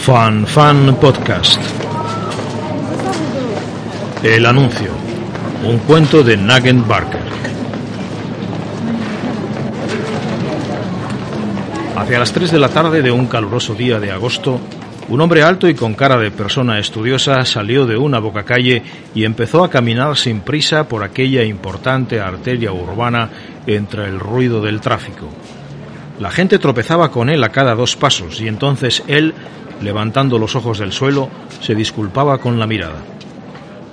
Fan Fan Podcast. El anuncio. Un cuento de Nugent Barker. Hacia las 3 de la tarde de un caluroso día de agosto, un hombre alto y con cara de persona estudiosa salió de una bocacalle y empezó a caminar sin prisa por aquella importante arteria urbana entre el ruido del tráfico. La gente tropezaba con él a cada dos pasos y entonces él, levantando los ojos del suelo, se disculpaba con la mirada.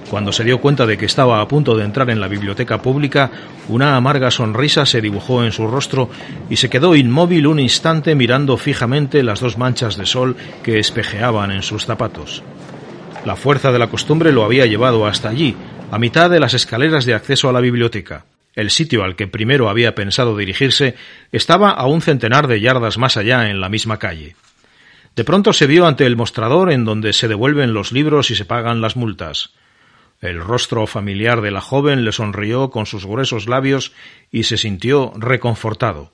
Cuando se dio cuenta de que estaba a punto de entrar en la biblioteca pública, una amarga sonrisa se dibujó en su rostro y se quedó inmóvil un instante mirando fijamente las dos manchas de sol que espejeaban en sus zapatos. La fuerza de la costumbre lo había llevado hasta allí, a mitad de las escaleras de acceso a la biblioteca. El sitio al que primero había pensado dirigirse estaba a un centenar de yardas más allá en la misma calle. De pronto se vio ante el mostrador en donde se devuelven los libros y se pagan las multas. El rostro familiar de la joven le sonrió con sus gruesos labios y se sintió reconfortado.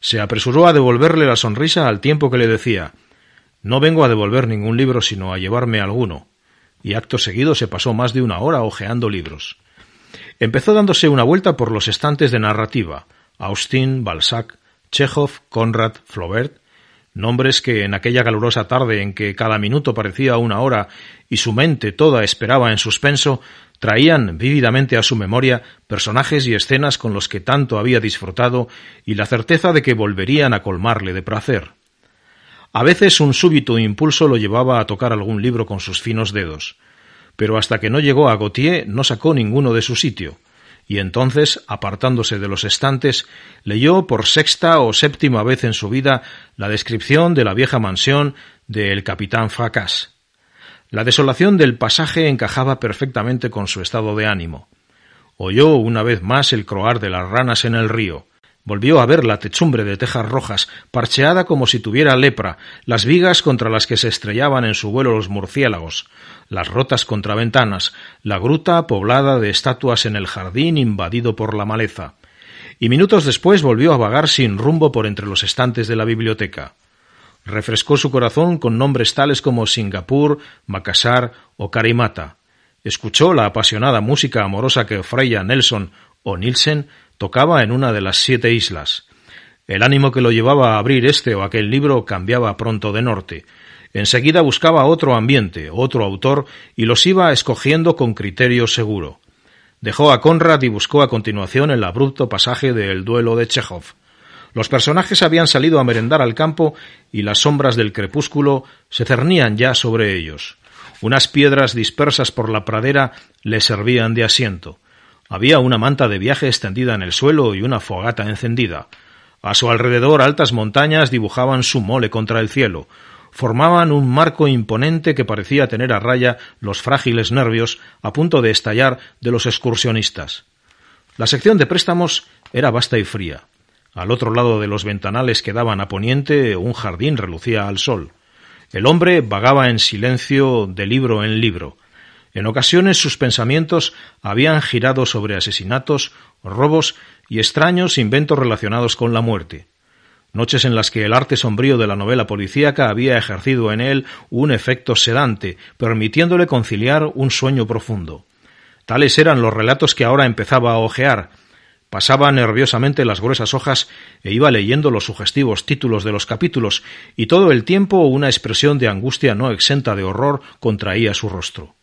Se apresuró a devolverle la sonrisa al tiempo que le decía No vengo a devolver ningún libro sino a llevarme alguno. Y acto seguido se pasó más de una hora hojeando libros. Empezó dándose una vuelta por los estantes de narrativa Austin, Balzac, Chekhov, Conrad, Flaubert, nombres que en aquella calurosa tarde en que cada minuto parecía una hora y su mente toda esperaba en suspenso, traían vívidamente a su memoria personajes y escenas con los que tanto había disfrutado y la certeza de que volverían a colmarle de placer. A veces un súbito impulso lo llevaba a tocar algún libro con sus finos dedos, pero hasta que no llegó a Gautier no sacó ninguno de su sitio, y entonces, apartándose de los estantes, leyó por sexta o séptima vez en su vida la descripción de la vieja mansión del capitán Fracas. La desolación del pasaje encajaba perfectamente con su estado de ánimo. Oyó una vez más el croar de las ranas en el río, Volvió a ver la techumbre de tejas rojas, parcheada como si tuviera lepra, las vigas contra las que se estrellaban en su vuelo los murciélagos, las rotas contraventanas, la gruta poblada de estatuas en el jardín invadido por la maleza. Y minutos después volvió a vagar sin rumbo por entre los estantes de la biblioteca. Refrescó su corazón con nombres tales como Singapur, Macassar o Karimata. Escuchó la apasionada música amorosa que Freya Nelson o Nielsen tocaba en una de las siete islas. El ánimo que lo llevaba a abrir este o aquel libro cambiaba pronto de norte. Enseguida buscaba otro ambiente, otro autor, y los iba escogiendo con criterio seguro. Dejó a Conrad y buscó a continuación el abrupto pasaje del duelo de Chekhov. Los personajes habían salido a merendar al campo y las sombras del crepúsculo se cernían ya sobre ellos. Unas piedras dispersas por la pradera le servían de asiento. Había una manta de viaje extendida en el suelo y una fogata encendida. A su alrededor altas montañas dibujaban su mole contra el cielo. Formaban un marco imponente que parecía tener a raya los frágiles nervios a punto de estallar de los excursionistas. La sección de préstamos era vasta y fría. Al otro lado de los ventanales que daban a poniente un jardín relucía al sol. El hombre vagaba en silencio de libro en libro. En ocasiones sus pensamientos habían girado sobre asesinatos, robos y extraños inventos relacionados con la muerte. Noches en las que el arte sombrío de la novela policíaca había ejercido en él un efecto sedante, permitiéndole conciliar un sueño profundo. Tales eran los relatos que ahora empezaba a hojear. Pasaba nerviosamente las gruesas hojas e iba leyendo los sugestivos títulos de los capítulos, y todo el tiempo una expresión de angustia no exenta de horror contraía su rostro.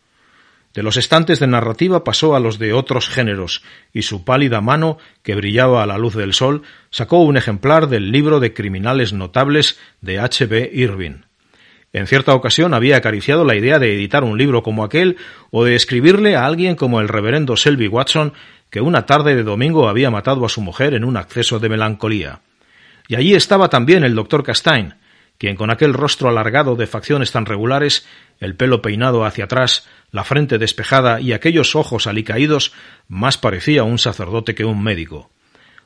De los estantes de narrativa pasó a los de otros géneros, y su pálida mano, que brillaba a la luz del sol, sacó un ejemplar del libro de criminales notables de H. B. Irving. En cierta ocasión había acariciado la idea de editar un libro como aquel o de escribirle a alguien como el reverendo Selby Watson, que una tarde de domingo había matado a su mujer en un acceso de melancolía. Y allí estaba también el doctor Castaigne, quien con aquel rostro alargado de facciones tan regulares, el pelo peinado hacia atrás, la frente despejada y aquellos ojos alicaídos, más parecía un sacerdote que un médico.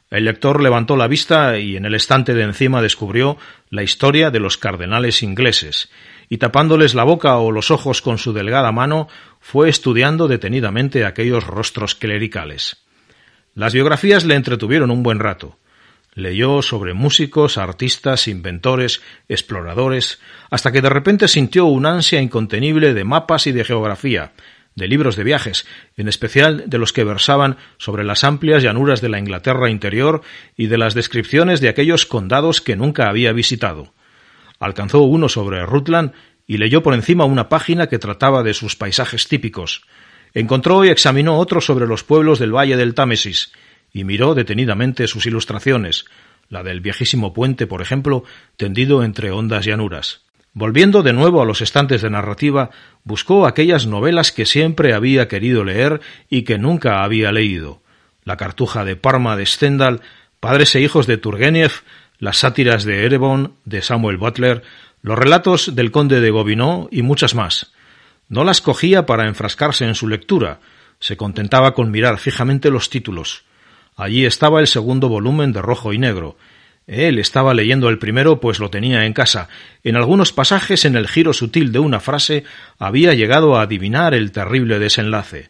El lector levantó la vista y en el estante de encima descubrió la historia de los cardenales ingleses, y tapándoles la boca o los ojos con su delgada mano, fue estudiando detenidamente aquellos rostros clericales. Las biografías le entretuvieron un buen rato. Leyó sobre músicos, artistas, inventores, exploradores, hasta que de repente sintió un ansia incontenible de mapas y de geografía, de libros de viajes, en especial de los que versaban sobre las amplias llanuras de la Inglaterra interior y de las descripciones de aquellos condados que nunca había visitado. Alcanzó uno sobre Rutland y leyó por encima una página que trataba de sus paisajes típicos. Encontró y examinó otro sobre los pueblos del valle del Támesis, y miró detenidamente sus ilustraciones, la del viejísimo puente, por ejemplo, tendido entre hondas llanuras. Volviendo de nuevo a los estantes de narrativa, buscó aquellas novelas que siempre había querido leer y que nunca había leído. La cartuja de Parma de Stendhal, Padres e hijos de Turgenev, las sátiras de Erebon de Samuel Butler, los relatos del conde de Gobineau y muchas más. No las cogía para enfrascarse en su lectura, se contentaba con mirar fijamente los títulos. Allí estaba el segundo volumen de Rojo y Negro. Él estaba leyendo el primero, pues lo tenía en casa. En algunos pasajes, en el giro sutil de una frase, había llegado a adivinar el terrible desenlace.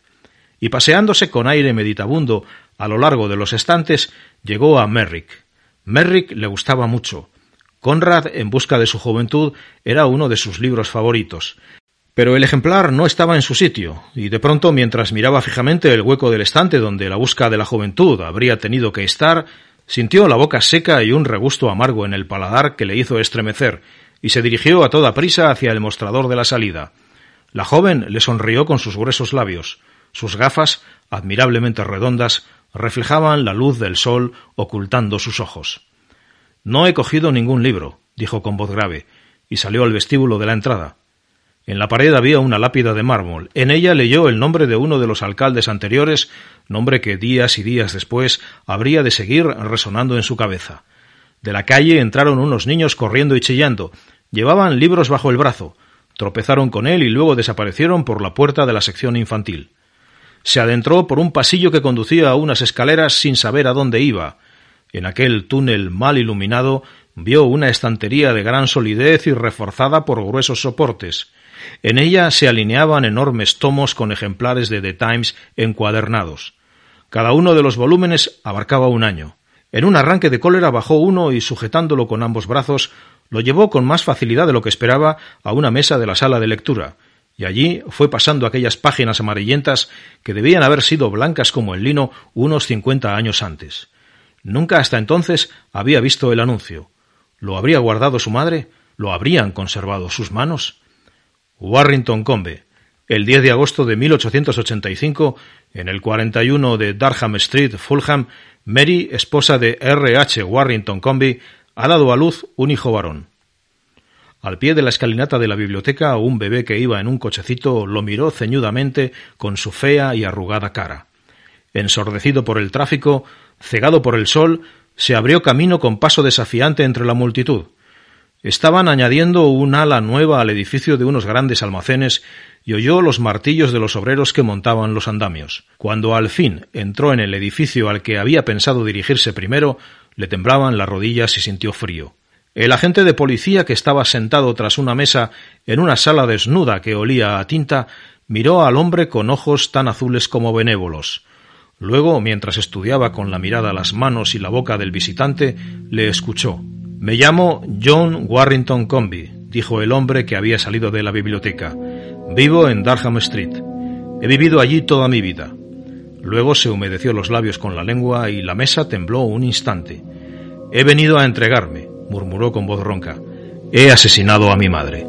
Y paseándose con aire meditabundo a lo largo de los estantes, llegó a Merrick. Merrick le gustaba mucho. Conrad, en busca de su juventud, era uno de sus libros favoritos. Pero el ejemplar no estaba en su sitio, y de pronto, mientras miraba fijamente el hueco del estante donde la busca de la juventud habría tenido que estar, sintió la boca seca y un regusto amargo en el paladar que le hizo estremecer, y se dirigió a toda prisa hacia el mostrador de la salida. La joven le sonrió con sus gruesos labios. Sus gafas, admirablemente redondas, reflejaban la luz del sol ocultando sus ojos. No he cogido ningún libro, dijo con voz grave, y salió al vestíbulo de la entrada. En la pared había una lápida de mármol. En ella leyó el nombre de uno de los alcaldes anteriores, nombre que días y días después habría de seguir resonando en su cabeza. De la calle entraron unos niños corriendo y chillando. Llevaban libros bajo el brazo. Tropezaron con él y luego desaparecieron por la puerta de la sección infantil. Se adentró por un pasillo que conducía a unas escaleras sin saber a dónde iba. En aquel túnel mal iluminado vio una estantería de gran solidez y reforzada por gruesos soportes. En ella se alineaban enormes tomos con ejemplares de The Times encuadernados. Cada uno de los volúmenes abarcaba un año. En un arranque de cólera bajó uno y, sujetándolo con ambos brazos, lo llevó con más facilidad de lo que esperaba a una mesa de la sala de lectura, y allí fue pasando aquellas páginas amarillentas que debían haber sido blancas como el lino unos cincuenta años antes. Nunca hasta entonces había visto el anuncio. ¿Lo habría guardado su madre? ¿Lo habrían conservado sus manos? Warrington Combe, el 10 de agosto de 1885, en el 41 de Darham Street, Fulham, Mary, esposa de R. H. Warrington Combe, ha dado a luz un hijo varón. Al pie de la escalinata de la biblioteca, un bebé que iba en un cochecito lo miró ceñudamente con su fea y arrugada cara. Ensordecido por el tráfico, cegado por el sol, se abrió camino con paso desafiante entre la multitud. Estaban añadiendo un ala nueva al edificio de unos grandes almacenes y oyó los martillos de los obreros que montaban los andamios. Cuando al fin entró en el edificio al que había pensado dirigirse primero, le temblaban las rodillas y sintió frío. El agente de policía que estaba sentado tras una mesa en una sala desnuda que olía a tinta miró al hombre con ojos tan azules como benévolos. Luego, mientras estudiaba con la mirada las manos y la boca del visitante, le escuchó. Me llamo John Warrington Comby, dijo el hombre que había salido de la biblioteca. Vivo en Darham Street. He vivido allí toda mi vida. Luego se humedeció los labios con la lengua y la mesa tembló un instante. He venido a entregarme, murmuró con voz ronca. He asesinado a mi madre.